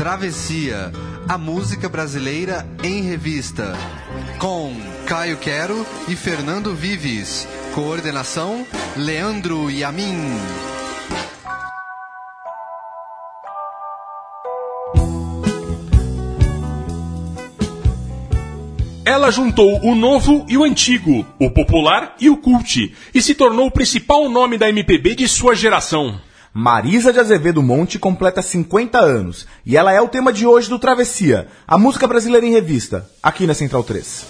Travessia, a música brasileira em revista. Com Caio Quero e Fernando Vives. Coordenação: Leandro Yamin. Ela juntou o novo e o antigo, o popular e o cult, e se tornou o principal nome da MPB de sua geração. Marisa de Azevedo Monte completa 50 anos e ela é o tema de hoje do Travessia, a música brasileira em revista, aqui na Central 3.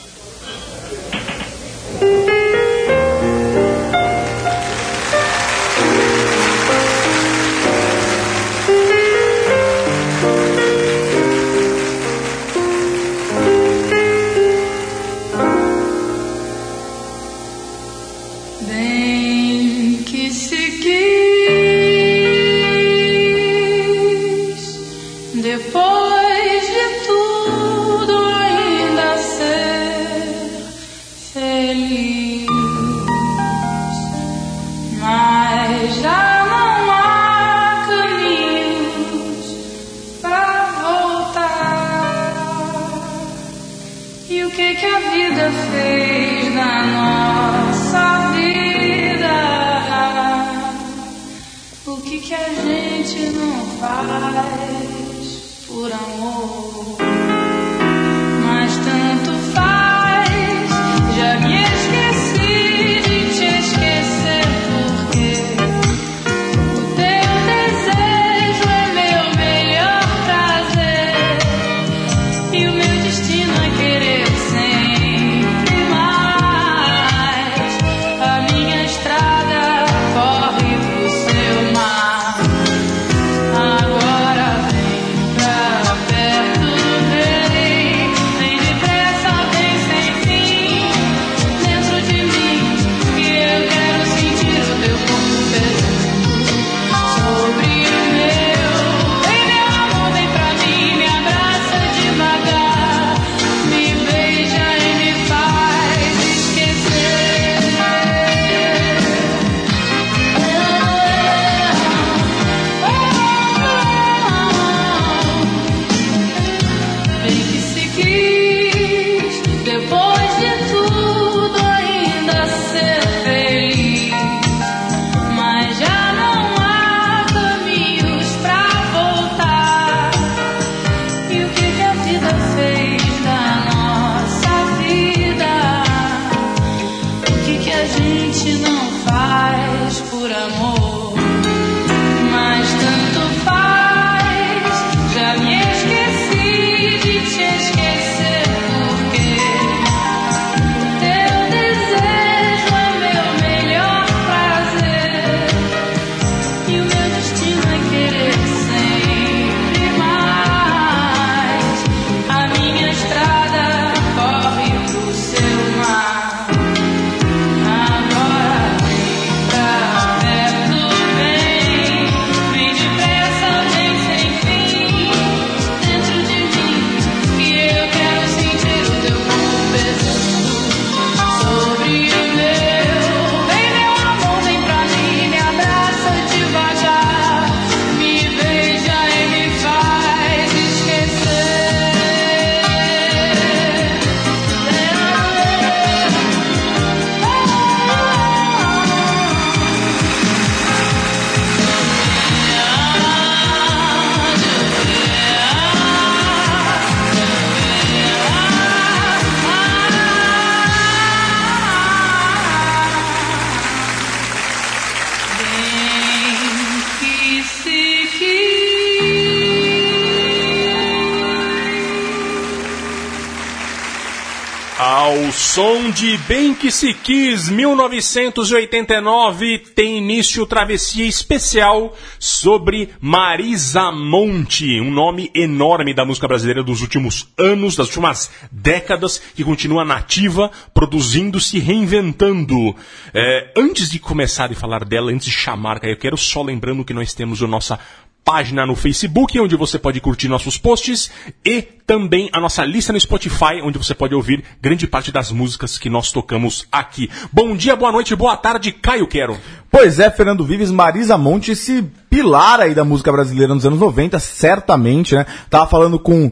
De Bem Que Se Quis, 1989, tem início travessia especial sobre Marisa Monte, um nome enorme da música brasileira dos últimos anos, das últimas décadas, que continua nativa, produzindo, se reinventando. É, antes de começar a falar dela, antes de chamar, eu quero só lembrando que nós temos a nossa página no Facebook, onde você pode curtir nossos posts, e também a nossa lista no Spotify, onde você pode ouvir grande parte das músicas que nós tocamos aqui. Bom dia, boa noite, boa tarde, Caio Quero. Pois é, Fernando Vives, Marisa Monte, esse pilar aí da música brasileira nos anos 90, certamente, né? Tava falando com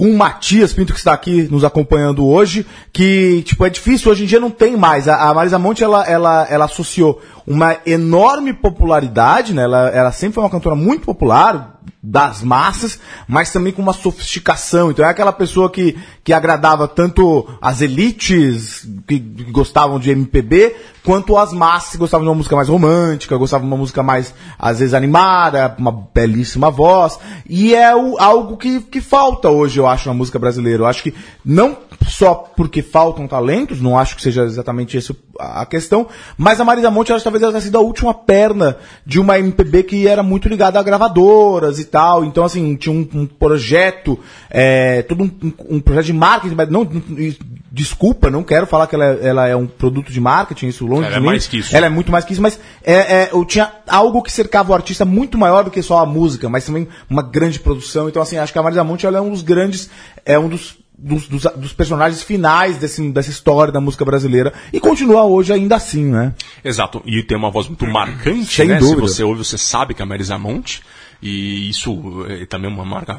com o Matias Pinto, que está aqui nos acompanhando hoje, que, tipo, é difícil, hoje em dia não tem mais. A, a Marisa Monte, ela, ela, ela associou uma enorme popularidade, né? Ela, ela sempre foi uma cantora muito popular, das massas, mas também com uma sofisticação. Então é aquela pessoa que, que agradava tanto as elites que gostavam de MPB, quanto as massas que gostavam de uma música mais romântica, gostavam de uma música mais, às vezes, animada, uma belíssima voz. E é o, algo que, que falta hoje, eu acho, na música brasileira. Eu acho que não só porque faltam talentos, não acho que seja exatamente essa a questão, mas a Marisa Monte, ela, talvez ela tenha sido a última perna de uma MPB que era muito ligada a gravadoras e tal, então assim, tinha um, um projeto, é, todo um, um, projeto de marketing, mas não, desculpa, não quero falar que ela, é, ela é um produto de marketing, isso longe ela de é mim. mais que isso. Ela é muito mais que isso, mas é, é, eu tinha algo que cercava o artista muito maior do que só a música, mas também uma grande produção, então assim, acho que a Marisa Monte, ela é um dos grandes, é um dos dos, dos, dos, personagens finais desse, dessa história da música brasileira e continua hoje ainda assim, né? Exato, e tem uma voz muito marcante, Sem né? dúvida. Se você ouve, você sabe que é a Marisa Monte, e isso é também uma marca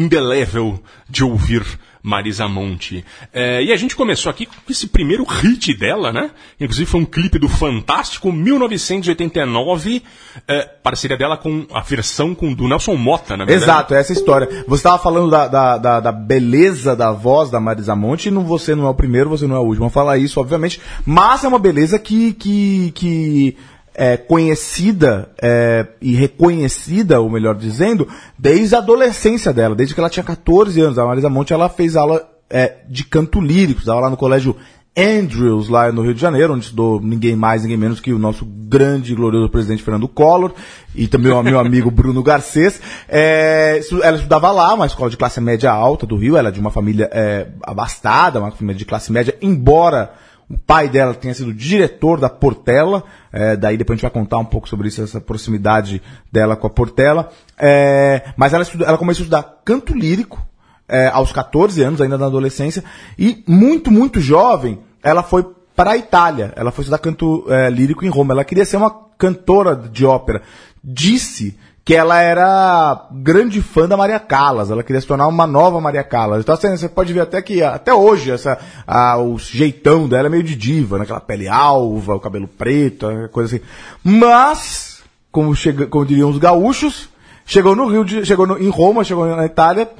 indelével de ouvir Marisa Monte. É, e a gente começou aqui com esse primeiro hit dela, né? Inclusive foi um clipe do Fantástico 1989, é, parceria dela com a versão com, do Nelson Mota, na verdade. Exato, essa história. Você estava falando da, da, da, da, beleza da voz da Marisa Monte, e não, você não é o primeiro, você não é o último a falar isso, obviamente, mas é uma beleza que, que, que é, conhecida é, e reconhecida, ou melhor dizendo, desde a adolescência dela, desde que ela tinha 14 anos. A Marisa Monte ela fez aula é, de canto lírico, estava lá no colégio Andrews, lá no Rio de Janeiro, onde estudou ninguém mais, ninguém menos que o nosso grande e glorioso presidente Fernando Collor, e também o meu amigo Bruno Garcês. É, ela estudava lá, uma escola de classe média alta do Rio, ela é de uma família é, abastada, uma família de classe média, embora o pai dela tinha sido diretor da Portela, é, daí depois a gente vai contar um pouco sobre isso, essa proximidade dela com a Portela. É, mas ela, estuda, ela começou a estudar canto lírico é, aos 14 anos, ainda na adolescência, e muito, muito jovem, ela foi para a Itália. Ela foi estudar canto é, lírico em Roma. Ela queria ser uma cantora de ópera. Disse que ela era grande fã da Maria Callas, ela queria se tornar uma nova Maria Callas. Então assim, você pode ver até que até hoje essa a, o jeitão dela é meio de diva, né? pele alva, o cabelo preto, coisa assim. Mas, como, chega, como diriam os gaúchos, chegou no Rio, de, chegou no, em Roma, chegou na Itália,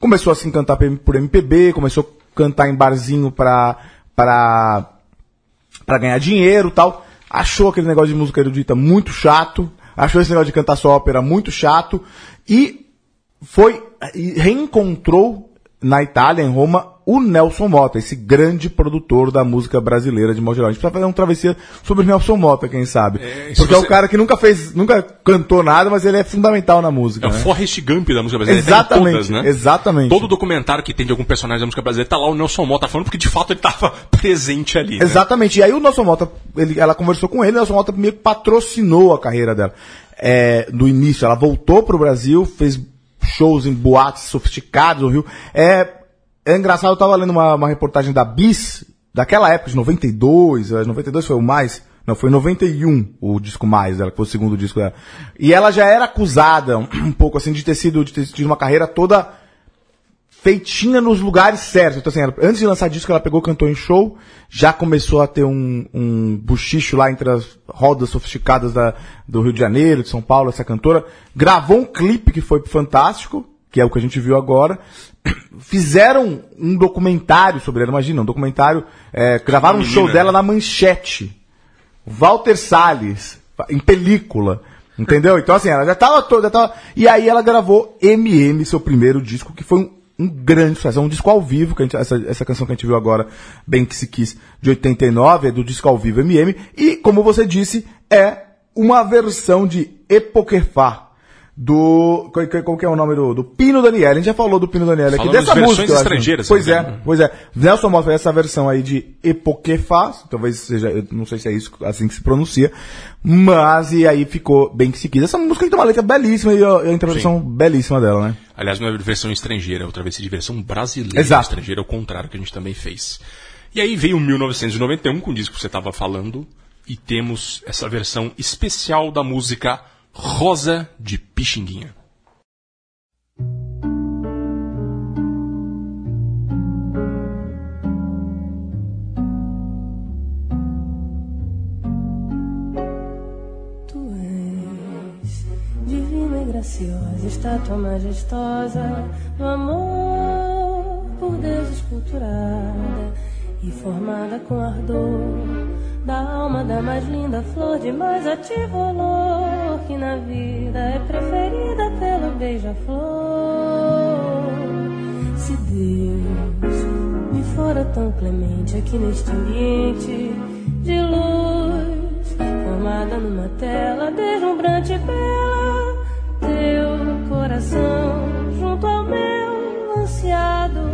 começou a se encantar por MPB, começou a cantar em barzinho pra, pra, pra ganhar dinheiro tal. Achou aquele negócio de música erudita muito chato achou esse negócio de cantar só ópera muito chato e foi e reencontrou na Itália, em Roma, o Nelson Mota, esse grande produtor da música brasileira de modo geral. A gente precisa fazer uma travessia sobre o Nelson Mota, quem sabe. É, Porque você... é o cara que nunca fez, nunca cantou nada, mas ele é fundamental na música. É né? o Forrest Gump da música brasileira. Exatamente, todas, né? exatamente. Todo documentário que tem de algum personagem da música brasileira tá lá o Nelson Mota falando, porque de fato ele estava presente ali. Né? Exatamente. E aí o Nelson Mota, ele, ela conversou com ele, o Nelson Mota meio que patrocinou a carreira dela. É, no início, ela voltou pro Brasil, fez shows em boates sofisticados no Rio. É, é engraçado, eu tava lendo uma, uma reportagem da Bis, daquela época, de 92, 92 foi o mais, não, foi em 91 o disco mais dela, que foi o segundo disco dela. E ela já era acusada um pouco assim de ter sido, de ter tido uma carreira toda feitinha nos lugares certos. Então assim, ela, antes de lançar disco ela pegou, cantou em show, já começou a ter um, um buchicho lá entre as rodas sofisticadas da, do Rio de Janeiro, de São Paulo, essa cantora. Gravou um clipe que foi fantástico, que é o que a gente viu agora. Fizeram um documentário sobre ela, imagina, um documentário, é, gravaram um show dela na manchete. Walter Salles, em película. Entendeu? Então assim, ela já tava toda, tava... E aí ela gravou MM, seu primeiro disco, que foi um, um grande sucesso. É um disco ao vivo, que gente, essa, essa canção que a gente viu agora, Bem Que Se Quis, de 89, é do disco ao vivo MM. E, como você disse, é uma versão de Epoquefá, do. Qual, que é o nome do, do Pino Daniel? A gente já falou do Pino Daniel aqui. Falamos Dessa música. estrangeiras, Pois é, pois é. Nelson Mota fez essa versão aí de Epoquefaz, talvez seja, eu não sei se é isso assim que se pronuncia, mas e aí ficou bem que se quis. Essa música tem uma letra belíssima e a, a interpretação belíssima dela, né? Aliás, não é versão estrangeira, outra vez é de versão brasileira Exato. estrangeira, ao contrário que a gente também fez. E aí veio 1991, com o disco que você estava falando, e temos essa versão especial da música Rosa de Pixinguinha. Tu és divina e graciosa, estátua majestosa do amor por Deus esculturada e formada com ardor da alma da mais linda flor de mais ativo olor que na vida é preferida pelo beija-flor. Se Deus me fora tão clemente aqui neste ambiente de luz, formada numa tela deslumbrante e bela, teu coração junto ao meu ansiado,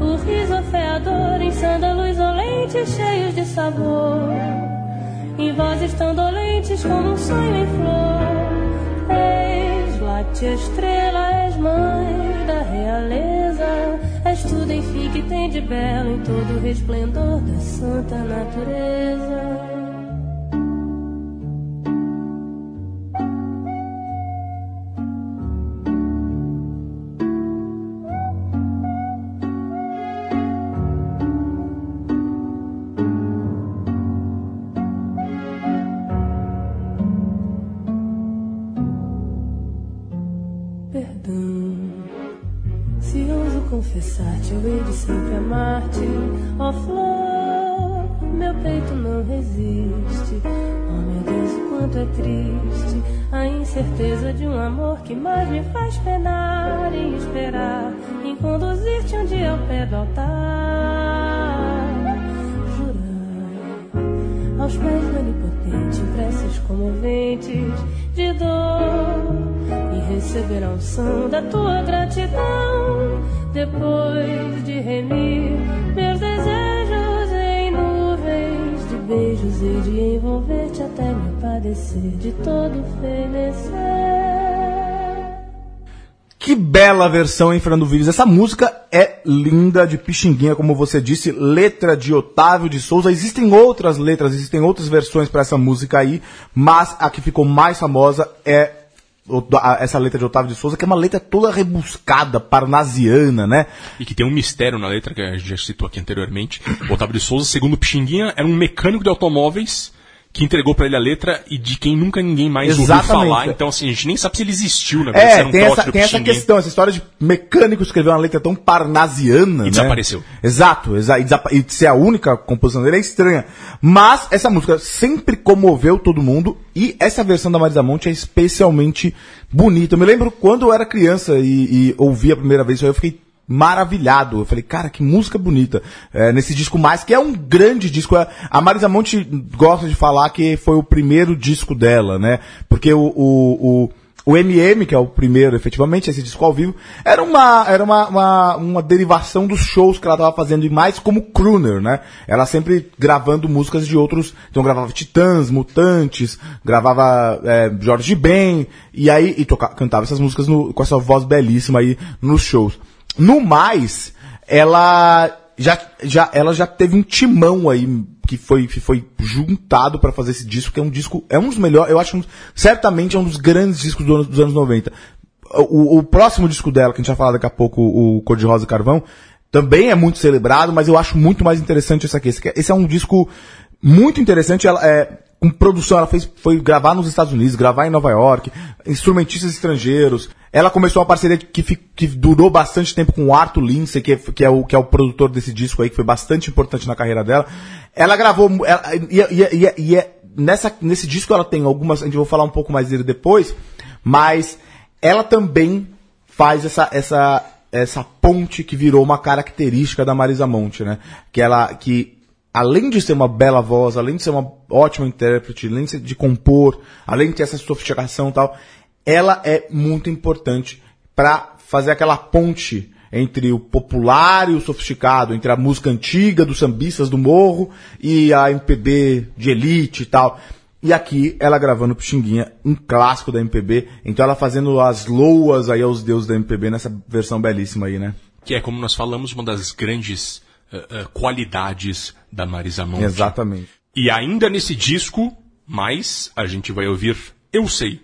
O riso afeador em sândalos olentes cheios de sabor. Em vozes tão dolentes como um sonho em flor. És láctea estrela, és mãe da realeza. És tudo enfim que tem de belo em todo o resplendor da santa natureza. Sempre amar-te. Ó flor, meu peito não resiste. Oh meu Deus, o quanto é triste a incerteza de um amor que mais me faz penar e esperar em conduzir-te um dia ao pé do altar. Jurar aos pés do onipotente, preces comoventes de dor e receber a unção da tua gratidão depois de remir meus desejos em nuvens de beijos e de envolver-te até me padecer de todo fenecer. Que bela versão, hein, Fernando Vires? Essa música é linda, de Pixinguinha, como você disse, letra de Otávio de Souza. Existem outras letras, existem outras versões para essa música aí, mas a que ficou mais famosa é essa letra de Otávio de Souza, que é uma letra toda rebuscada, parnasiana, né? E que tem um mistério na letra, que a gente já citou aqui anteriormente. Otávio de Souza, segundo Pixinguinha, era um mecânico de automóveis que entregou pra ele a letra e de quem nunca ninguém mais ouviu Exatamente. falar. Então, assim, a gente nem sabe se ele existiu, na verdade, se É, um tem, essa, tem essa questão, essa história de mecânico escrever uma letra tão parnasiana. né? desapareceu. Exato, exa e, desapa- e ser a única composição dele é estranha. Mas essa música sempre comoveu todo mundo e essa versão da Marisa Monte é especialmente bonita. Eu me lembro quando eu era criança e, e ouvi a primeira vez eu fiquei maravilhado. Eu falei, cara, que música bonita. É, nesse disco mais, que é um grande disco. É, A Marisa Monte gosta de falar que foi o primeiro disco dela, né? Porque o, o, o o MM, que é o primeiro, efetivamente, esse disco ao vivo, era uma, era uma, uma, uma derivação dos shows que ela estava fazendo, e mais como crooner, né? Ela sempre gravando músicas de outros, então gravava Titãs, Mutantes, gravava é, Jorge Ben, e aí, e toca, cantava essas músicas no- com essa voz belíssima aí nos shows. No mais, ela já, já, ela já teve um timão aí que foi, que foi juntado pra fazer esse disco, que é um disco, é um dos melhores, eu acho, um- certamente é um dos grandes discos do dos anos 90. O, o próximo disco dela, que a gente vai falar daqui a pouco, o Cor de Rosa Carvão, também é muito celebrado, mas eu acho muito mais interessante esse aqui. Esse, aqui- esse é um disco muito interessante. Ela, é, com produção, ela fez, foi gravar nos Estados Unidos, gravar em Nova York, instrumentistas estrangeiros. Ela começou uma parceria que, que durou bastante tempo com o Arthur Lindsay, que, é- que, é o, que é o produtor desse disco aí, que foi bastante importante na carreira dela. Ela gravou, ela, e, e- e- e é- nessa, nesse disco ela tem algumas, a gente vai falar um pouco mais dele depois, mas ela também faz essa, essa, essa ponte que virou uma característica da Marisa Monte, né? Que ela, que além de ser uma bela voz, além de ser uma ótima intérprete, além de, de compor, além de ter essa sofisticação e tal, ela é muito importante para fazer aquela ponte entre o popular e o sofisticado, entre a música antiga dos sambistas do morro e a MPB de elite e tal. E aqui ela gravando Pixinguinha, um clássico da MPB, então ela fazendo as loas aí aos deuses da MPB nessa versão belíssima aí, né? Que é, como nós falamos, uma das grandes eh, qualidades da Marisa Monte. Exatamente. E ainda nesse disco, mais a gente vai ouvir Eu Sei.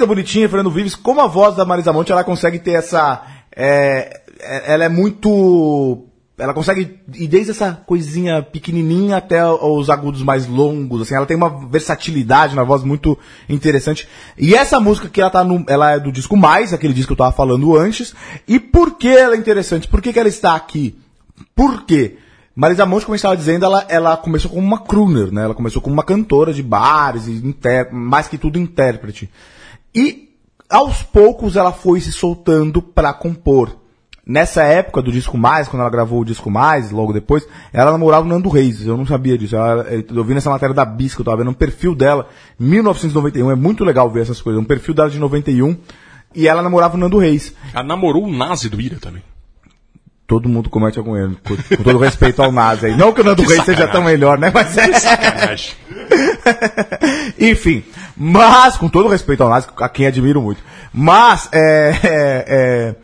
Música bonitinha, Fernando Vives. Como a voz da Marisa Monte, ela consegue ter essa. é, é- ela é muito. Ela consegue ir desde essa coisinha pequenininha até os agudos mais longos, assim, ela tem uma versatilidade na voz muito interessante. E essa música que ela tá no, ela é do disco Mais, aquele disco que eu tava falando antes. E por que ela é interessante? Por que, que ela está aqui? Por quê? Marisa Monte, como eu estava dizendo, ela, ela começou como uma crooner, né? Ela começou como uma cantora de bares, e mais que tudo intérprete. E aos poucos ela foi se soltando para compor. Nessa época do Disco Mais, quando ela gravou o Disco Mais, logo depois, ela namorava o Nando Reis. Eu não sabia disso. Ela- eu vi nessa matéria da Bis, que eu tava vendo um perfil dela, 1991. É muito legal ver essas coisas. Um perfil dela de 91. E ela namorava o Nando Reis. Ela namorou o Nazi do Ira também. Todo mundo comete algum erro. Com, com todo respeito ao Nazi aí. Não que o Nando Que Reis seja tão melhor, né? Mas é. Enfim, mas, com todo respeito ao Nazi, a quem admiro muito. Mas, é, é, é,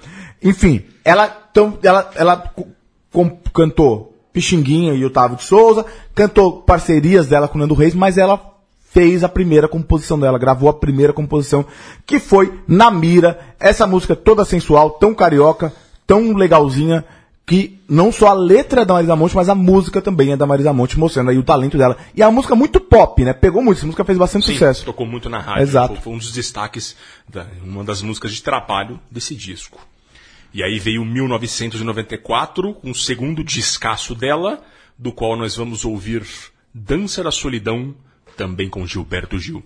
enfim, ela, então, ela, ela co- com- cantou Pixinguinha e Otávio de Souza, cantou parcerias dela com Nando Reis, mas ela fez a primeira composição dela, gravou a primeira composição, que foi Na Mira, essa música toda sensual, tão carioca, tão legalzinha, que não só a letra é da Marisa Monte, mas a música também é da Marisa Monte, mostrando aí o talento dela. E é uma música muito pop, né? Pegou muito, essa música fez bastante Sim, sucesso. tocou muito na rádio. Exato. Foi, foi um dos destaques, da, uma das músicas de trabalho desse disco. E aí veio 1994, com o segundo descasso dela, do qual nós vamos ouvir Dança da Solidão, também com Gilberto Gil.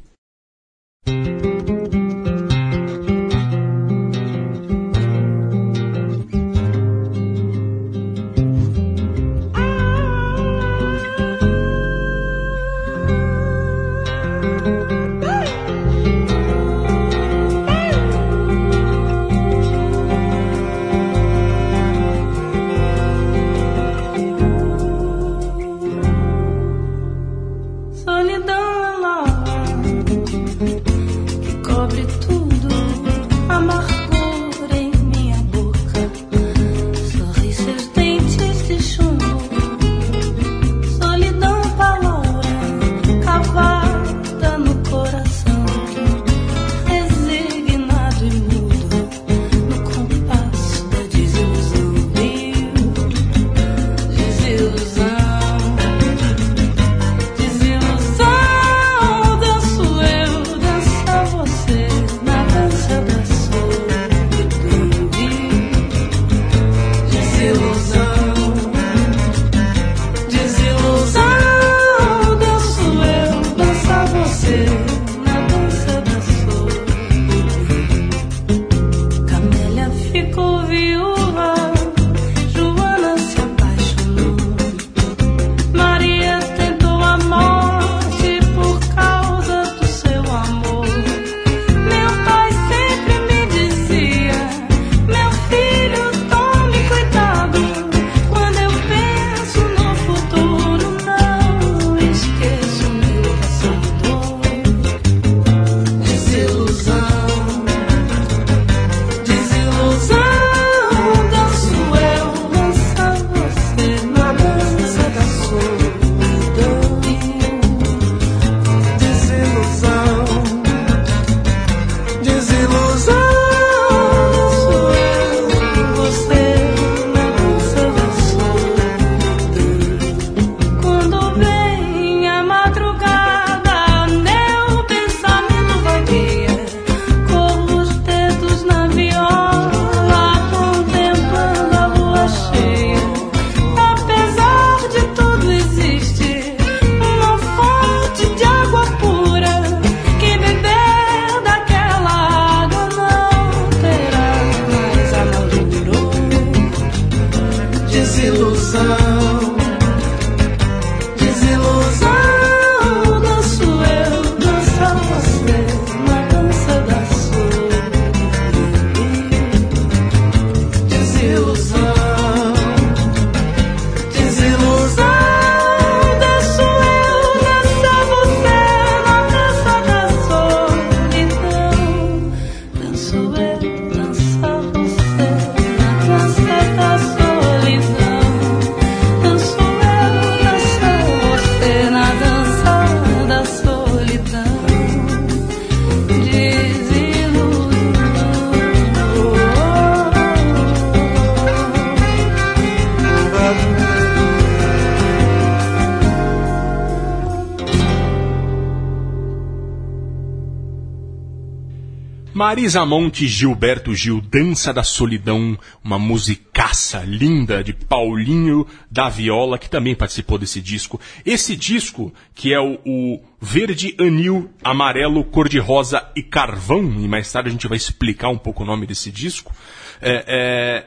Marisa Monte Gilberto Gil, Dança da Solidão, uma musicaça linda de Paulinho da Viola, que também participou desse disco. Esse disco, que é o, o Verde Anil, Amarelo, Cor-de-Rosa e Carvão, e mais tarde a gente vai explicar um pouco o nome desse disco, é,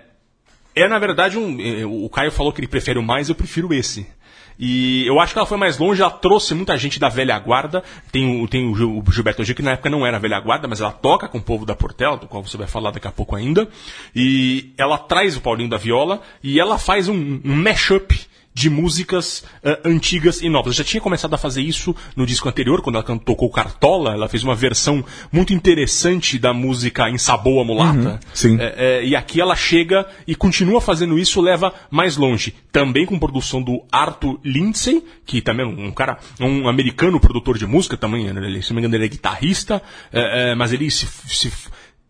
é, é, na verdade um. é, O Caio falou que ele prefere o mais, eu prefiro esse. E eu acho que ela foi mais longe, ela trouxe muita gente da velha guarda. Tem o, tem o Gil- o Gilberto Gil, que na época não era velha guarda, mas ela toca com o povo da Portela, do qual você vai falar daqui a pouco ainda. E ela traz o Paulinho da Viola e ela faz um, um mashup de músicas uh, antigas e novas. Já tinha começado a fazer isso no disco anterior, quando ela tocou Cartola, ela fez uma versão muito interessante da música Em Saboa Mulata. Uhum, sim. É, é, e aqui ela chega e continua fazendo isso, leva mais longe. Também com produção do Arthur Lindsay, que também é um cara, um americano produtor de música, também, ele, se não me engano, ele é guitarrista, é, é, mas ele se, se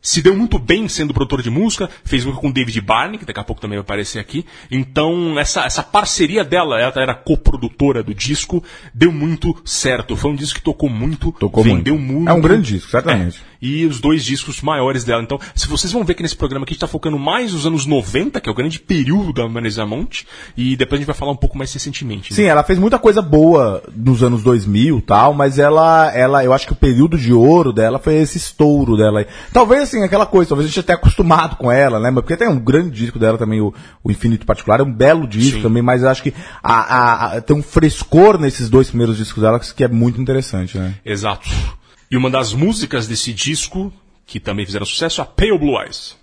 se deu muito bem sendo produtor de música, fez música com David Barney, que daqui a pouco também vai aparecer aqui. Então, essa, essa parceria dela, ela era coprodutora do disco, deu muito certo. Foi um disco que tocou muito, tocou vendeu muito. muito. É um grande disco, certamente. É, e os dois discos maiores dela. Então, se vocês vão ver que nesse programa aqui a gente está focando mais nos anos 90, que é o grande período da Marisa Monte, e depois a gente vai falar um pouco mais recentemente. Né? Sim, ela fez muita coisa boa nos anos 2000 tal, mas ela, ela, eu acho que o período de ouro dela foi esse estouro dela. Talvez assim, aquela coisa, talvez a gente até acostumado com ela, né? Porque tem um grande disco dela também, o, o Infinito Particular, é um belo disco Sim. também, mas eu acho que a, a, a, tem um frescor nesses dois primeiros discos dela que é muito interessante, né? Exato. E uma das músicas desse disco, que também fizeram sucesso, é a Pale Blue Eyes.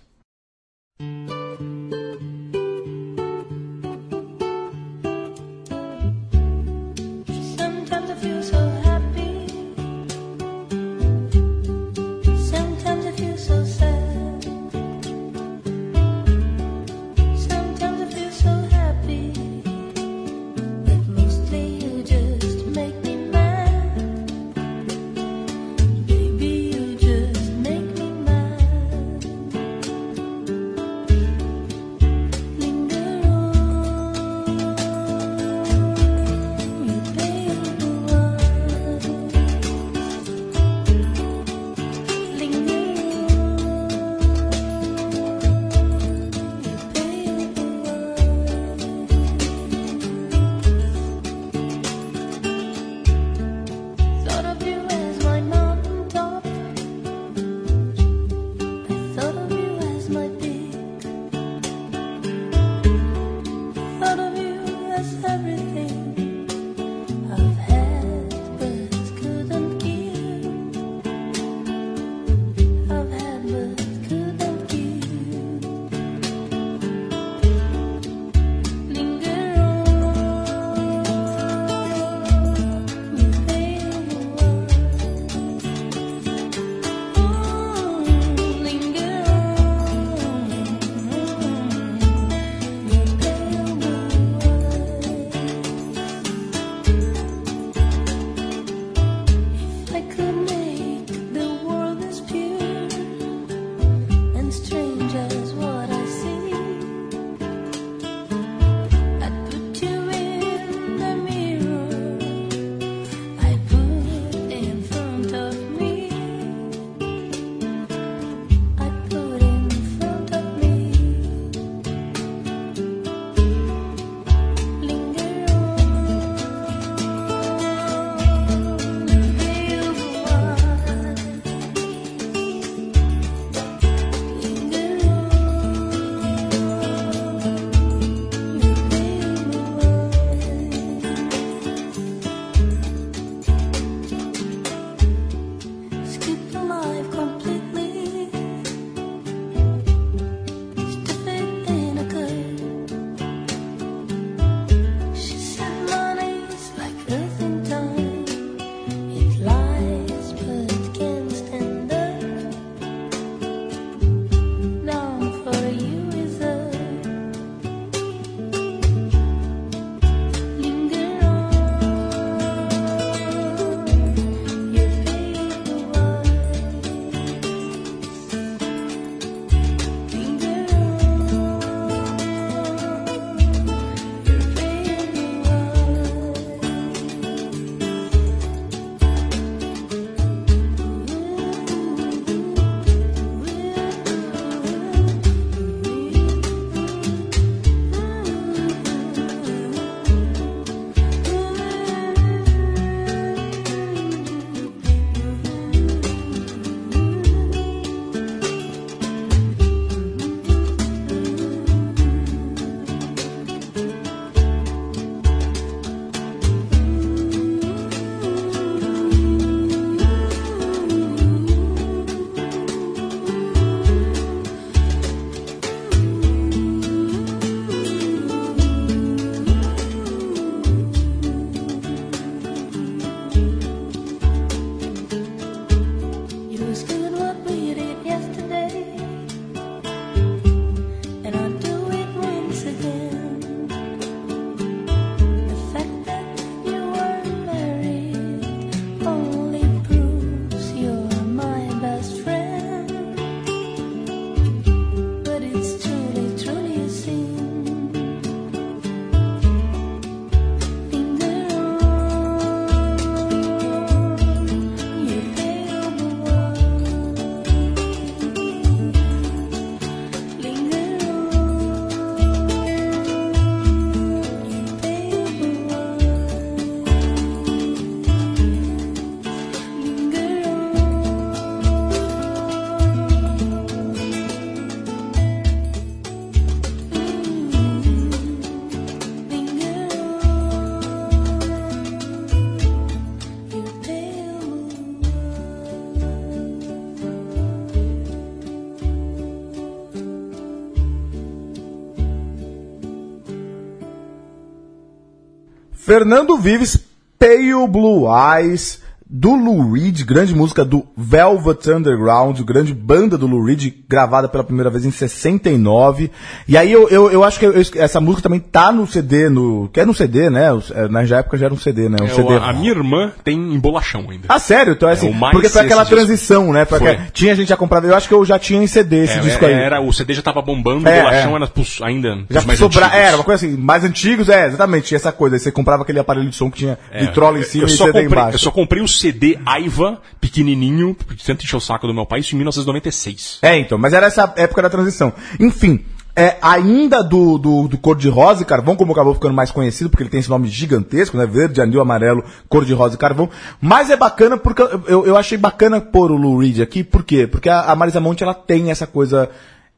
Fernando Vives, Pale Blue Eyes, do Lou Reed, grande música do Velvet Underground, grande banda do Lou Reed, gravada pela primeira vez em 69. E aí eu, eu, eu acho que eu- essa música também tá no CD, no, que é no CD, né? Os- é, Na época já era um CD, né? Um É, CD. o- a minha irmã tem embolachão ainda. Ah, sério? Então é assim, mais porque foi aquela esse disco. transição, né? Foi Foi. aquela- tinha gente já comprado, eu acho que eu já tinha em CD esse É, disco aí. era, o CD já tava bombando, É, o bolachão é. era pros, ainda Já mais sobra, antigos. era uma coisa assim, mais antigos, é, exatamente, tinha essa coisa. Aí você comprava aquele aparelho de som que tinha É, vitrola em cima e CD comprei, embaixo. Eu só comprei o CD Aiva, pequenininho, porque tanto encheu o saco do meu pai, isso em 1996. É, então, mas era essa época da transição. Enfim, é, ainda do, do, do cor-de-rosa e carvão, como acabou ficando mais conhecido, porque ele tem esse nome gigantesco, né? Verde, anil, amarelo, cor-de-rosa e carvão. Mas é bacana porque eu, eu, achei bacana pôr o Lou Reed aqui, por quê? Porque a, a Marisa Monte, ela tem essa coisa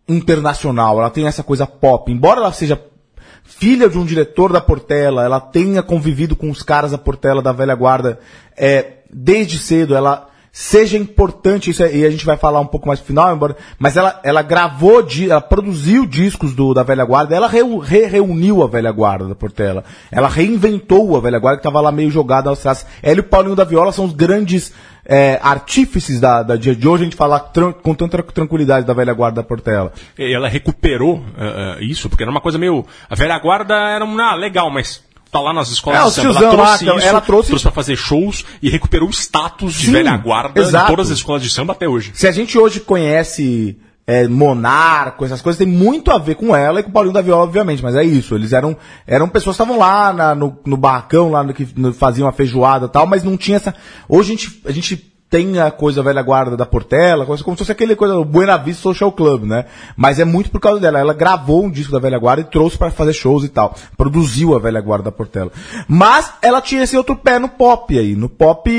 internacional, ela tem essa coisa pop. Embora ela seja filha de um diretor da Portela, ela tenha convivido com os caras da Portela, da velha guarda, é, desde cedo, ela seja importante, isso é- e a gente vai falar um pouco mais no final, embora, mas ela, ela gravou, ela produziu discos do, da velha guarda, ela reu- re- reuniu a velha guarda da Portela, ela reinventou a velha guarda que estava lá meio jogada. Ela e o Paulinho da Viola são os grandes é, artífices da, da dia de hoje, a gente falar tran- com tanta tranquilidade da velha guarda da Portela. Ela recuperou eh, isso, porque era uma coisa meio. A velha guarda era um. Ah, legal, mas. Tá lá nas escolas É, de samba. Ela lá, trouxe então, isso, ela trouxe- pra fazer shows e recuperou o status de Sim, velha guarda exato. em todas as escolas de samba até hoje. Se a gente hoje conhece é, Monarco, essas coisas, tem muito a ver com ela e com o Paulinho da Viola, obviamente, mas é isso. Eles eram, eram pessoas que estavam lá na- no, no barracão, lá no que no- faziam a feijoada e tal, mas não tinha essa. Hoje a gente, a gente tem a coisa velha guarda da Portela, como se fosse aquele coisa, o Buena Vista Social Club, né? Mas é muito por causa dela. Ela gravou um disco da velha guarda e trouxe pra fazer shows e tal. Produziu a velha guarda da Portela. Mas ela tinha esse outro pé no pop aí, no pop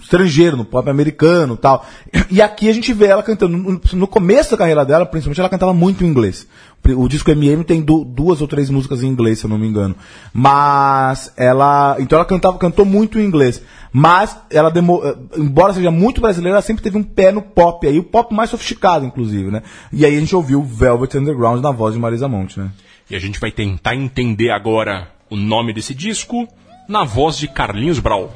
estrangeiro, no pop americano tal. E aqui a gente vê ela cantando. No começo da carreira dela, principalmente, ela cantava muito em inglês. O disco MM tem du- duas ou três músicas em inglês, se eu não me engano. Mas ela. Então ela cantava, cantou muito em inglês. Mas ela demo, eh, embora seja muito brasileira, ela sempre teve um pé no pop aí, o pop mais sofisticado, inclusive, né? E aí a gente ouviu Velvet Underground na voz de Marisa Monte, né? E a gente vai tentar entender agora o nome desse disco na voz de Carlinhos Brau.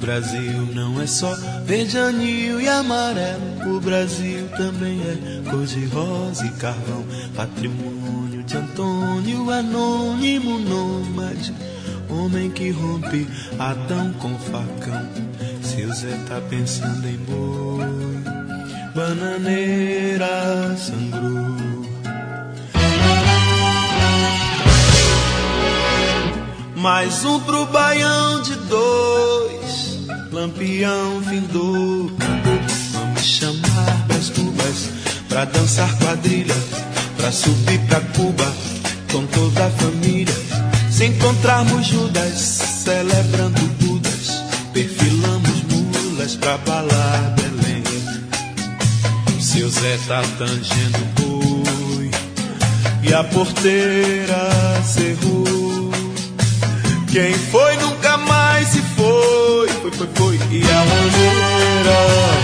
Brasil não é só verde, anil e amarelo. O Brasil também é cor de rosa e carvão. Patrimônio de Antônio, anônimo nômade. Homem que rompe Adão com facão. Seu Zé tá pensando em boi. Bananeira sangrou. Mais um pro baião de dois, lampião findou. Vamos chamar pras cubas, pra dançar quadrilha, pra subir pra Cuba, com toda a família. Se encontrarmos Judas, celebrando Budas, perfilamos mulas pra balar Belém. Seu Zé tá tangendo boi, e a porteira cerrou. Quem foi nunca mais se foi, foi, foi. E a bandeira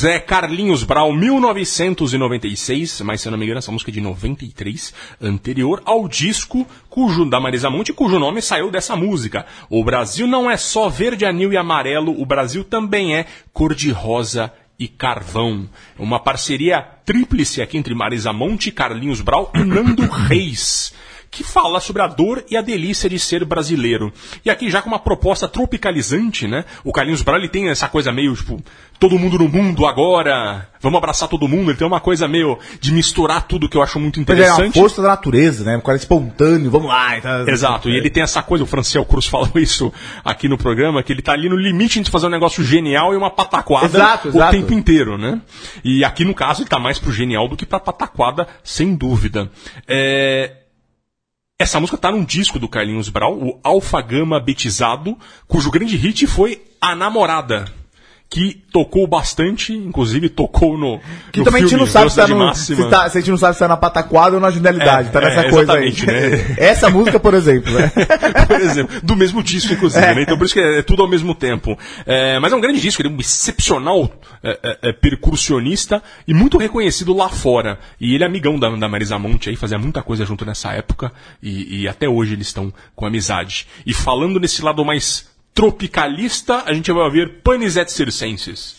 Zé Carlinhos Brau, 1996, mas se eu não me engano, essa música é de 93, anterior ao disco cujo da Marisa Monte, cujo nome saiu dessa música. O Brasil não é só verde, anil e amarelo, o Brasil também é cor-de-rosa e Carvão. Uma parceria tríplice aqui entre Marisa Monte, Carlinhos Brau e Nando Reis que fala sobre a dor e a delícia de ser brasileiro. E aqui já com uma proposta tropicalizante, né? O Carlinhos Brau ele tem essa coisa meio, tipo, todo mundo no mundo agora, vamos abraçar todo mundo. Ele tem uma coisa meio de misturar tudo que eu acho muito Mas é uma interessante. força da natureza, né? Um cara espontâneo, vamos lá. e tá- Exato, e ele tem essa coisa, o Franciel Cruz falou isso aqui no programa, que ele tá ali no limite de fazer um negócio genial e uma pataquada Exato, o exato. tempo inteiro, né? E aqui no caso ele tá mais pro genial do que pra pataquada, sem dúvida. É, Essa música tá num disco do Carlinhos Brau, o Alfa Gama Betizado, cujo grande hit foi A Namorada. Que tocou bastante, inclusive tocou no. Que no também a gente filme não sabe se, tá Velocidade no, se, tá, se a gente não sabe se tá na pataquada ou na genialidade. É, tá nessa é, coisa aí. exatamente, né? Essa música, por exemplo, né? por exemplo, do mesmo disco, inclusive, né? Então por isso que é tudo ao mesmo tempo. É, mas é um grande disco, ele é um excepcional é, é, é, percussionista e muito reconhecido lá fora. E ele é amigão da, da Marisa Monte aí, fazia muita coisa junto nessa época e, e até hoje eles estão com amizade. E falando nesse lado mais tropicalista, a gente vai ouvir Panis Circenses.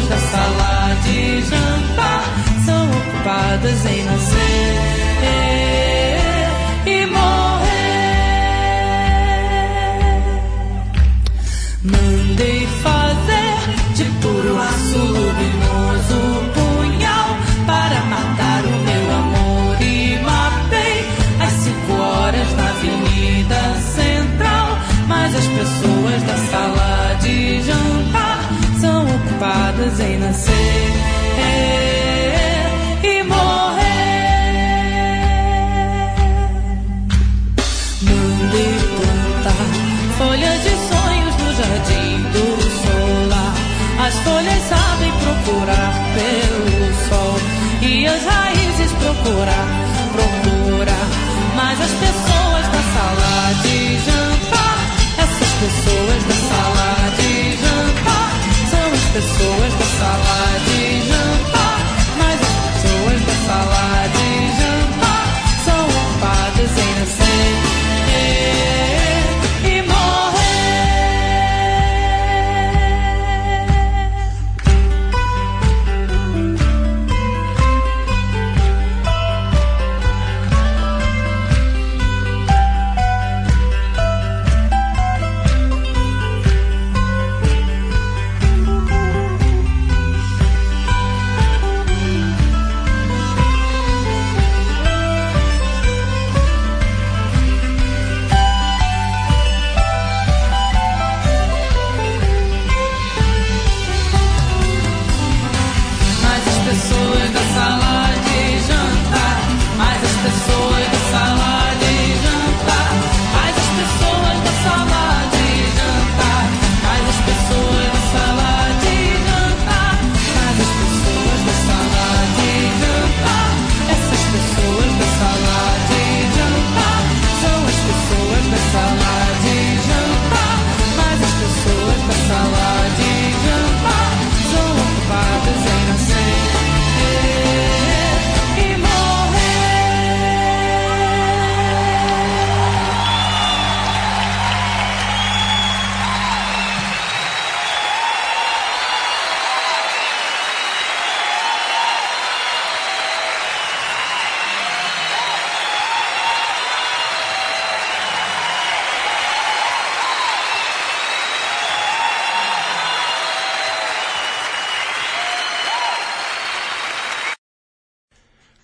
Pessoas da sala de jantar. São ocupadas em nascer ocupadas em nascer e morrer. Mandei plantar folhas de sonhos no jardim do solar. As folhas sabem procurar pelo sol e as raízes procurar.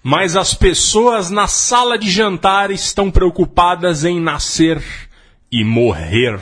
Mas as pessoas na sala de jantar estão preocupadas em nascer e morrer.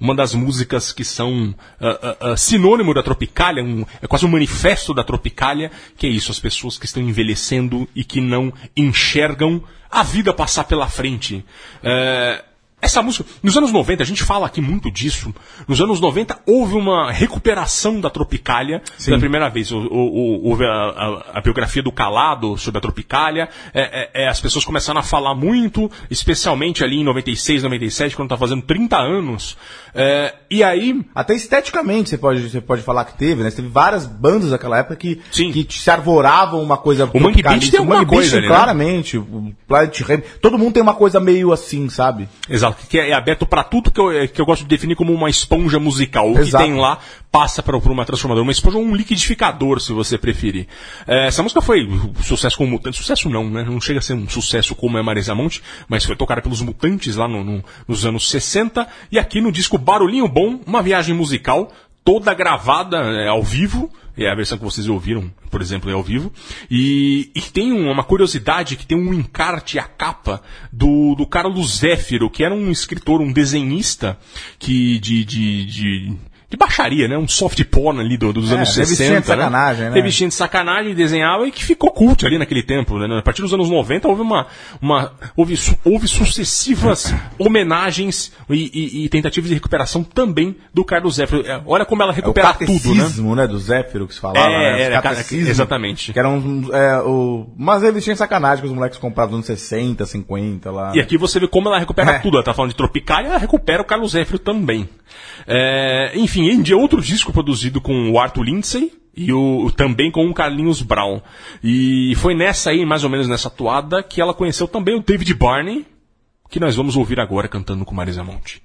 Uma das músicas que são ah, ah, ah, sinônimo da Tropicália, um- é quase um manifesto da Tropicália, que é isso, as pessoas que estão envelhecendo e que não enxergam a vida passar pela frente. É, essa música, nos anos 90, a gente fala aqui muito disso. Nos anos 90 houve uma recuperação da Tropicália pela primeira vez. Houve a, a- a biografia do Calado sobre a Tropicália. É, é, é, as pessoas começaram a falar muito, especialmente ali em 96, 97, quando tá fazendo 30 anos. É, e aí, Até esteticamente você pode, você pode falar que teve, né? Você teve várias bandas daquela época que, Sim. que se arvoravam uma coisa. O Monkey Beach tem alguma Monkey coisa Beach, ali, né? claramente. O Planet Ramp. Todo mundo tem uma coisa meio assim, sabe? Exato, que é aberto pra tudo que eu, que eu gosto de definir como uma esponja musical. O que Exato. tem lá passa para uma transformadora, uma esponja ou um liquidificador, se você preferir. É, essa música foi um sucesso com Mutantes. Sucesso não, né? Não chega a ser um sucesso como é Marisa Monte, mas foi tocada pelos Mutantes lá no- no- nos anos 60. E aqui no disco Barulhinho Bom, uma viagem musical toda gravada é, ao vivo. É a versão que vocês ouviram, por exemplo, ao vivo. E, e tem um- uma curiosidade que tem um encarte, a capa, do, do Carlos Zéfiro, que era um escritor, um desenhista que de, de, de, de baixaria, né? Um soft porn ali do- dos É, anos revistinha 60. de sacanagem, né? Revistinha de sacanagem, desenhava e que ficou culto ali naquele tempo. Né? A partir dos anos 90 houve uma. uma houve, houve sucessivas homenagens e, e- e tentativas de recuperação também do Carlos Zéfiro. É, Olha como ela É o recupera tudo, né? né? Do Zéfiro que se falava, É, né? Era, exatamente. Que eram uns, é, o, umas revistinhas de sacanagem que os moleques compravam nos anos 60, 50 lá. E aqui você vê como ela recupera É. tudo. Ela tá falando de Tropicália, ela recupera o Carlos Zéfiro também. É, enfim, em dia outro disco produzido com o Arthur Lindsay e o, também com o Carlinhos Brown. E foi nessa aí, mais ou menos nessa toada, que ela conheceu também o David Barney, que nós vamos ouvir agora cantando com Marisa Monte.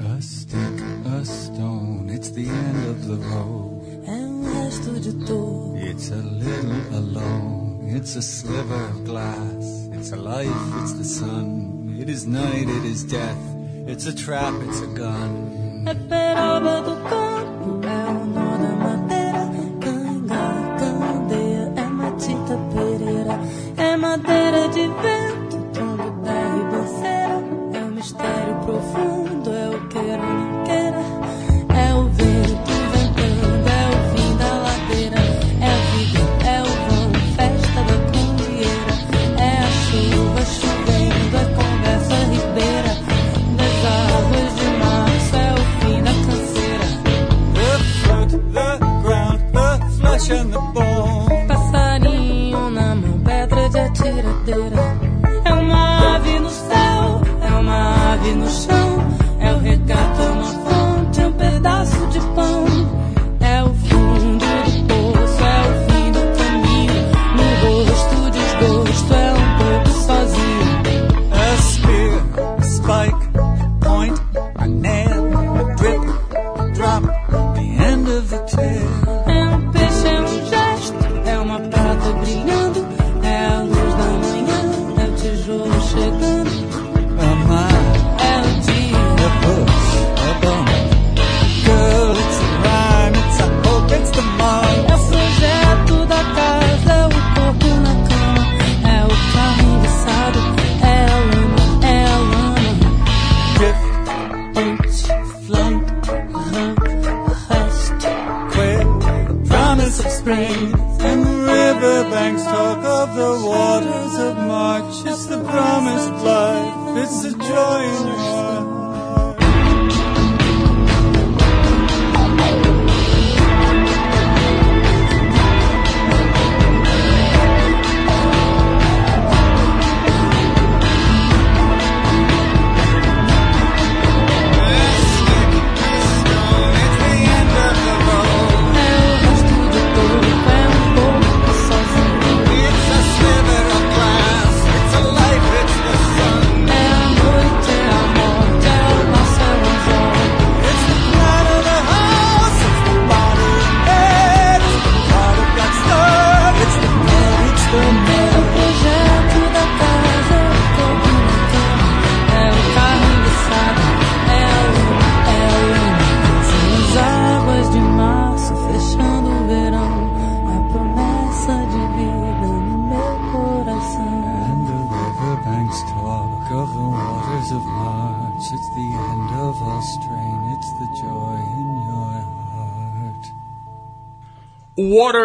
A stick, a stone, it's the end of the road. It's a sliver of glass. It's a life, it's the sun. It is night, it is death. It's a trap, it's a gun.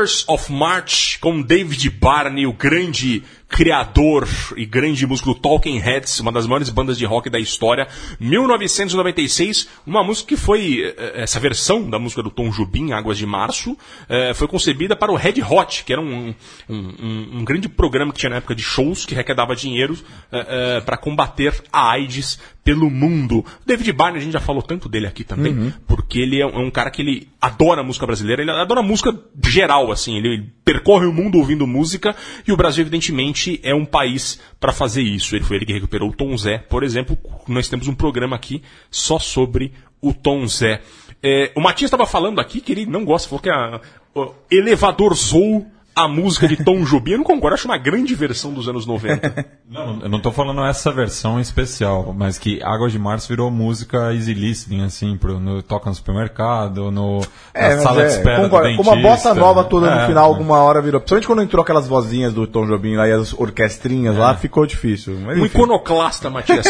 Waters of March com David Barney, o grande criador e grande músico do Talking Heads, uma das maiores bandas de rock da história, 1996, uma música que foi, eh, essa versão da música do Tom Jubim, Águas de Março, eh, foi concebida para o Red Hot, que era um, um, um, um grande programa que tinha na época de shows, que arrecadava dinheiro eh, para combater a AIDS pelo mundo. David Barney, a gente já falou tanto dele aqui também, porque ele é um, é cara que ele adora música brasileira, ele adora música geral, assim, ele percorre o mundo ouvindo música, e o Brasil, evidentemente, é um país para fazer isso. Ele foi ele que recuperou o Tom Zé, por exemplo. Nós temos um programa aqui só sobre o Tom Zé. É, o Matias estava falando aqui que ele não gosta, falou que a, o elevador Zou a música de Tom Jobim. Eu não concordo, acho uma grande versão dos anos 90. Não, eu não tô falando essa versão especial, mas que Águas de Março virou música easy listening, assim, pro, no, toca no supermercado, no, É, na sala é, de espera concordo. do dentista. bossa nova toda no É, final, é. alguma hora virou. Principalmente quando entrou aquelas vozinhas do Tom Jobim lá e as orquestrinhas lá, ficou difícil. Mas, um iconoclasta, Matias.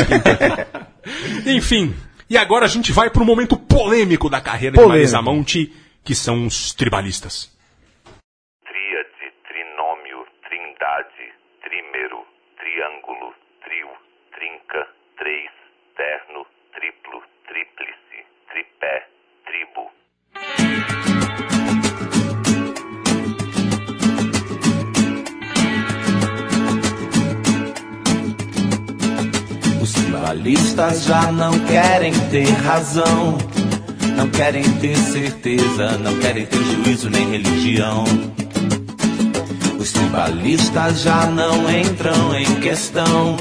Enfim, e agora a gente vai para o momento polêmico da carreira Polêmico. de Marisa Monte, que são os tribalistas. Três, terno, triplo, tríplice, tripé, tribo. Os tribalistas já não querem ter razão, não querem ter certeza, não querem ter juízo nem religião. Os tribalistas já não entram em questão,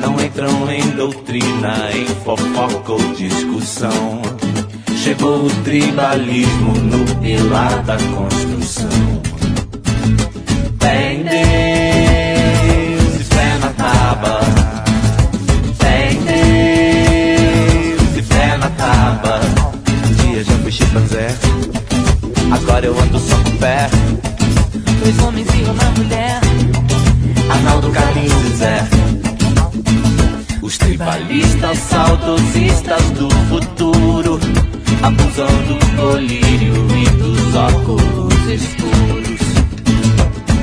não entram em doutrina, em fofoca ou discussão. Chegou o tribalismo no pilar da construção. Tem Deus e fé na tábua. Tem Deus e fé na tábua. Um dia já fui chimpanzé, agora eu ando só com pé. Dois homens e uma mulher. Arnaldo Carlinhos tribalistas saudosistas do futuro abusam do colírio e dos óculos escuros.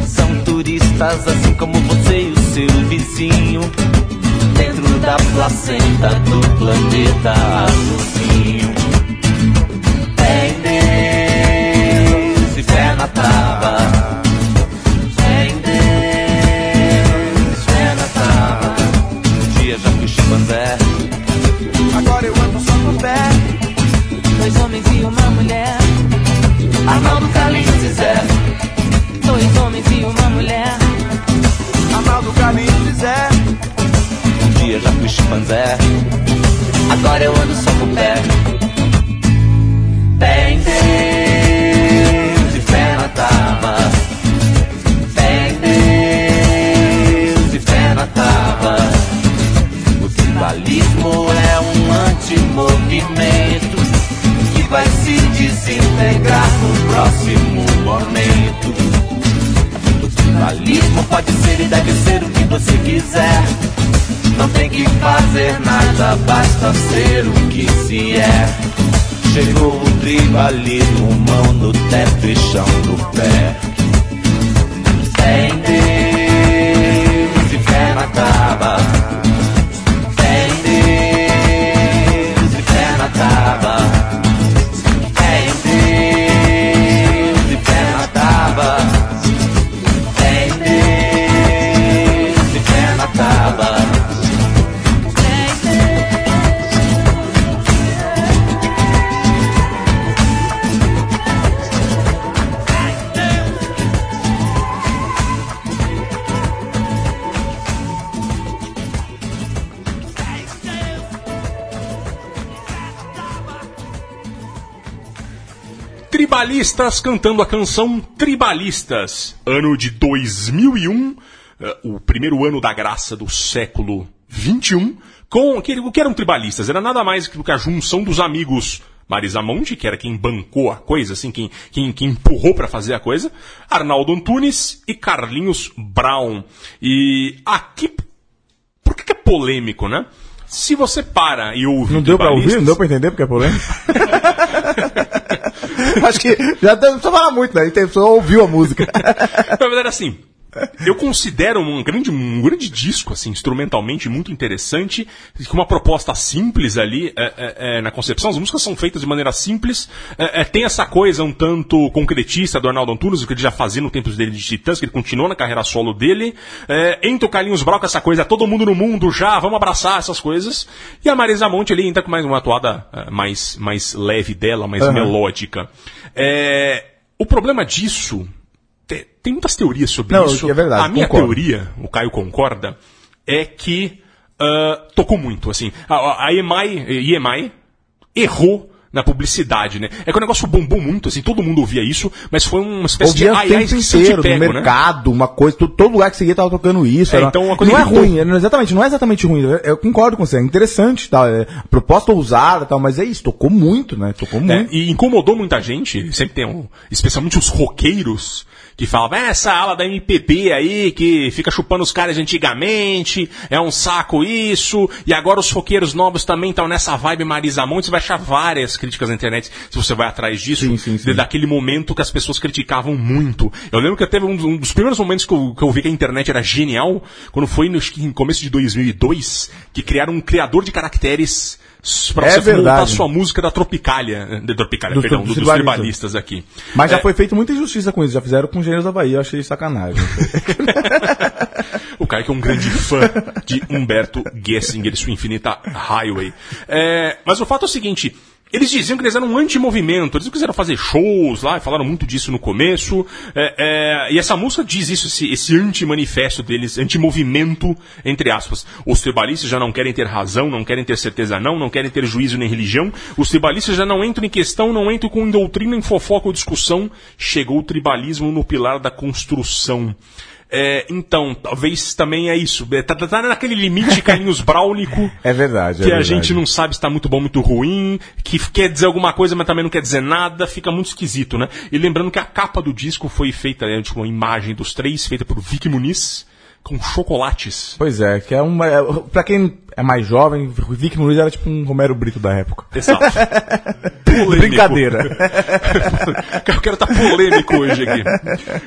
São turistas assim como você e o seu vizinho. Dentro da placenta do planeta azulzinho. Chimpanzé, agora eu ando só com pé. Tem Deus e fé na tábua. Tem Deus e fé na tábua. O tribalismo é um antimovimento que vai se desintegrar no próximo momento. O tribalismo pode ser e deve ser o que você quiser. Não tem que fazer nada, basta ser o que se é. Chegou o tribalismo, mão no teto e chão no pé. Tribalistas cantando a canção Tribalistas, ano de 2001, eh, o primeiro ano da graça do século 21, com o que eram tribalistas? Era nada mais do que a junção dos amigos Marisa Monte, que era quem bancou a coisa, assim, quem, quem, quem empurrou para fazer a coisa, Arnaldo Antunes e Carlinhos Brown. E aqui por que, que é polêmico, né? Se você para e ouve Não deu pra ouvir? Não deu pra entender porque é polêmico? Acho que já não precisa falar muito, né? A pessoa ouviu a música. Na verdade, assim, eu considero um grande, um grande disco, assim, instrumentalmente muito interessante, com uma proposta simples ali é, é, é, na concepção. As músicas são feitas de maneira simples. é, é, tem essa coisa um tanto concretista do Arnaldo Antunes, o que ele já fazia no tempos dele de Titãs, que ele continua na carreira solo dele. Entra o Carlinhos Brau com essa coisa, todo mundo no mundo já, vamos abraçar essas coisas. E a Marisa Monte ali entra com mais uma atuada mais, mais leve dela, mais Aham. melódica. É, o problema disso tem muitas teorias sobre Não, isso. é verdade, A minha concordo. teoria, o Caio concorda, é que ah, tocou muito. Assim, a, a EMI, EMI errou na publicidade, né? É que o negócio bombou muito, assim, todo mundo ouvia isso, mas foi uma espécie Ouvia de ai, ai, inteiro, no pego, né? mercado, uma coisa, todo, todo lugar que você ia tava tocando isso. É, era- então uma coisa não é ruim, é- não- exatamente, não é exatamente ruim. Eu, eu concordo com você, é interessante, tá? É, proposta ousada tal, mas é isso, tocou muito, né? Tocou É, muito. e incomodou muita gente, sempre tem um, especialmente os roqueiros, que falavam, "É, essa ala da MPB aí, que fica chupando os caras antigamente, é um saco isso, e agora os roqueiros novos também estão nessa vibe Marisa Monte, você vai achar várias críticas na internet, se você vai atrás disso, Sim, sim, sim. daquele momento que as pessoas criticavam muito. Eu lembro que teve um, um dos primeiros momentos que eu, que eu vi que a internet era genial, quando foi no, começo de 2002, que criaram um criador de caracteres pra É você montar a verdade. sua música da Tropicália, da Tropicália, Dos- perdão, dos do- dos tribalistas. tribalistas aqui. Mas já É, foi feito muita injustiça com isso, já fizeram com Gêneros da Bahia, eu achei sacanagem. O Caio que é um grande fã de Humberto Gessinger e sua infinita Highway. É, mas o fato é o seguinte. Eles diziam que eles eram um anti-movimento, eles não quiseram fazer shows lá, falaram muito disso no começo. é, é, e essa música diz isso, esse, esse anti-manifesto deles, anti-movimento, entre aspas. Os tribalistas já não querem ter razão, não querem ter certeza não, não querem ter juízo nem religião. Os tribalistas já não entram em questão, não entram com doutrina, em fofoca ou discussão. Chegou o tribalismo no pilar da construção. É, então, talvez também é isso. É, Tá, tá- tá naquele limite Carlinhos Braulico. É verdade, é Que a verdade. gente não sabe se tá muito bom, muito ruim, que quer dizer alguma coisa, mas também não quer dizer nada, fica muito esquisito, né? E lembrando que a capa do disco foi feita, né, tipo, uma imagem dos três, feita por Vicky Muniz, com chocolates. Pois é, que é uma. é- Pra quem é mais jovem, o Vic Muniz era tipo um Romero Brito da época. Exato. Polêmico. Brincadeira. Eu quero estar polêmico hoje aqui.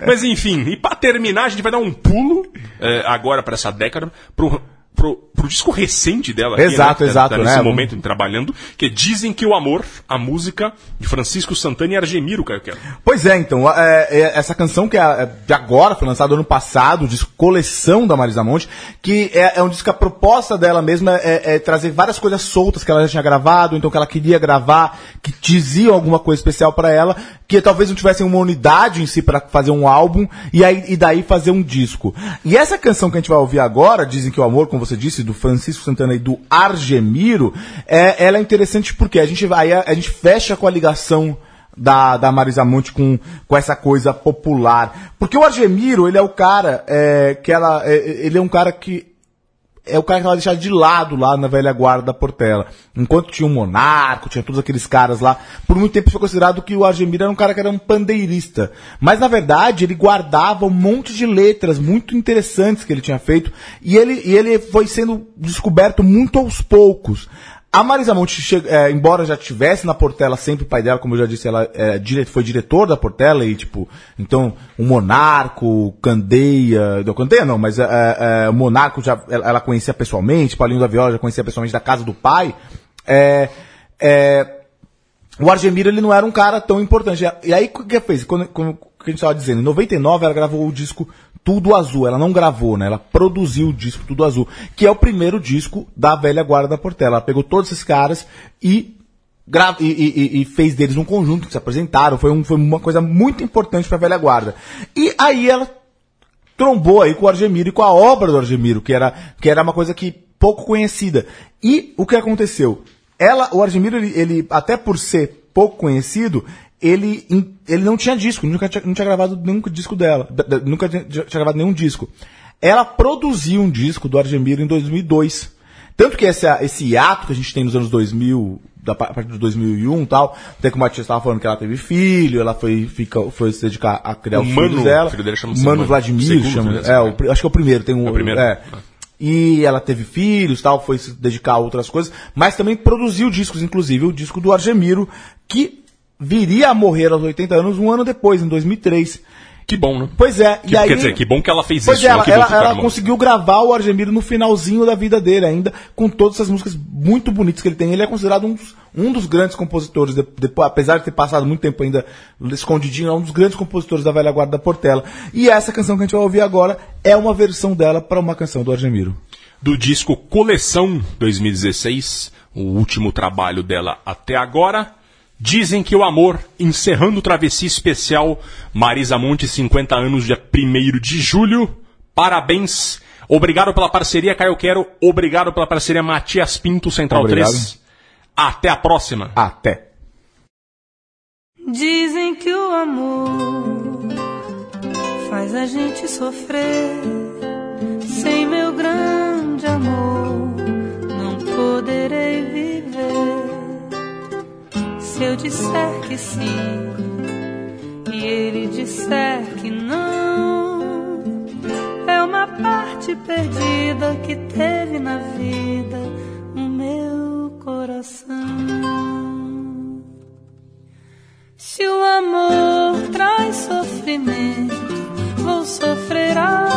Mas enfim, e pra terminar, a gente vai dar um pulo é, agora para essa década pro, pro, pro disco recente dela. aqui, Exato, né, exato, tá nesse né? momento trabalhando, que dizem que o amor, a música de Francisco Santana e Argemiro, Caio Quero. Pois é, então, é, é, essa canção que é, é de agora, foi lançada ano passado, o disco Coleção da Marisa Monte, que é, é um disco que a proposta dela mesma é, é trazer várias coisas soltas que ela já tinha gravado, então que ela queria gravar, que diziam alguma coisa especial pra ela, que talvez não tivessem uma unidade em si pra fazer um álbum, e, aí, e daí fazer um disco. E essa canção que a gente vai ouvir agora, dizem que o amor, como você disse, do Francisco Santana e do Argemiro, é, ela é interessante porque a gente, vai, a, a gente fecha com a ligação da, da Marisa Monte com, com essa coisa popular. Porque o Argemiro, ele é o cara é, que ela. é, ele é um cara que. É o cara que ela deixava de lado lá na velha guarda da Portela. Enquanto tinha o Monarco, tinha todos aqueles caras lá. Por muito tempo foi considerado que o Argemiro era um cara que era um pandeirista. Mas na verdade ele guardava um monte de letras muito interessantes que ele tinha feito. E ele, e ele foi sendo descoberto muito aos poucos. A Marisa Monte, che- é, embora já tivesse na Portela sempre o pai dela, como eu já disse, ela é, dire- foi diretor da Portela e, tipo, então, o Monarco, o Candeia, não, Candeia não, mas é, é, o Monarco já, ela, conhecia pessoalmente, Paulinho da Viola já conhecia pessoalmente da casa do pai, é, é, o Argemiro, ele não era um cara tão importante. E aí, o que fez? Quando, quando, o que a gente estava dizendo, em 99 ela gravou o disco Tudo Azul. Ela não gravou, né? Ela produziu o disco Tudo Azul, que é o primeiro disco da velha guarda da Portela. Ela pegou todos esses caras e, e, e- e fez deles um conjunto que se apresentaram. Foi, um, foi uma coisa muito importante para a velha guarda. E aí ela trombou aí com o Argemiro e com a obra do Argemiro, que era, que era uma coisa que pouco conhecida. E o que aconteceu? Ela, o Argemiro, ele, ele, até por ser pouco conhecido, ele, ele não tinha disco, nunca tinha, não tinha gravado nenhum disco dela, nunca tinha, tinha gravado nenhum disco. Ela produziu um disco do Argemiro em 2002. Tanto que esse, esse hiato que a gente tem nos anos 2000, da, partir de 2001 e tal, até que o Matias estava falando que ela teve filho, ela foi, fica, foi se dedicar a criar O os Mano, filhos dela. o filho dele chama-se Mano Mano. Vladimir, Segundo, chama, né? é, o acho que é o primeiro, tem um, É o primeiro. é. E ela teve filhos, tal, foi se dedicar a outras coisas, mas também produziu discos, inclusive o disco do Argemiro, que viria a morrer aos 80 anos um ano depois, em 2003. Que bom, né? Pois é, Que- quer dizer, que bom que ela fez Pois isso, é, não ela, ela- ela conseguiu gravar o Argemiro no finalzinho da vida dele ainda, com todas essas músicas muito bonitas que ele tem. Ele é considerado um dos, um dos grandes compositores, de- depois, apesar de ter passado muito tempo ainda escondidinho, é um dos grandes compositores da velha guarda da Portela. E essa canção que a gente vai ouvir agora é uma versão dela para uma canção do Argemiro. do disco Coleção 2016, o último trabalho dela até agora. Dizem que o amor, encerrando o travessia especial, Marisa Monte, 50 anos, dia 1 de julho. Parabéns. Obrigado pela parceria, Caio Quero. Obrigado pela parceria, Matias Pinto, Central Obrigado. 3. Até a próxima. Até. Dizem que o amor faz a gente sofrer. Sem meu grande amor, não poderei viver. Se eu disser que sim e ele disser que não, é uma parte perdida que teve na vida o meu coração. Se o amor traz sofrimento, vou sofrer até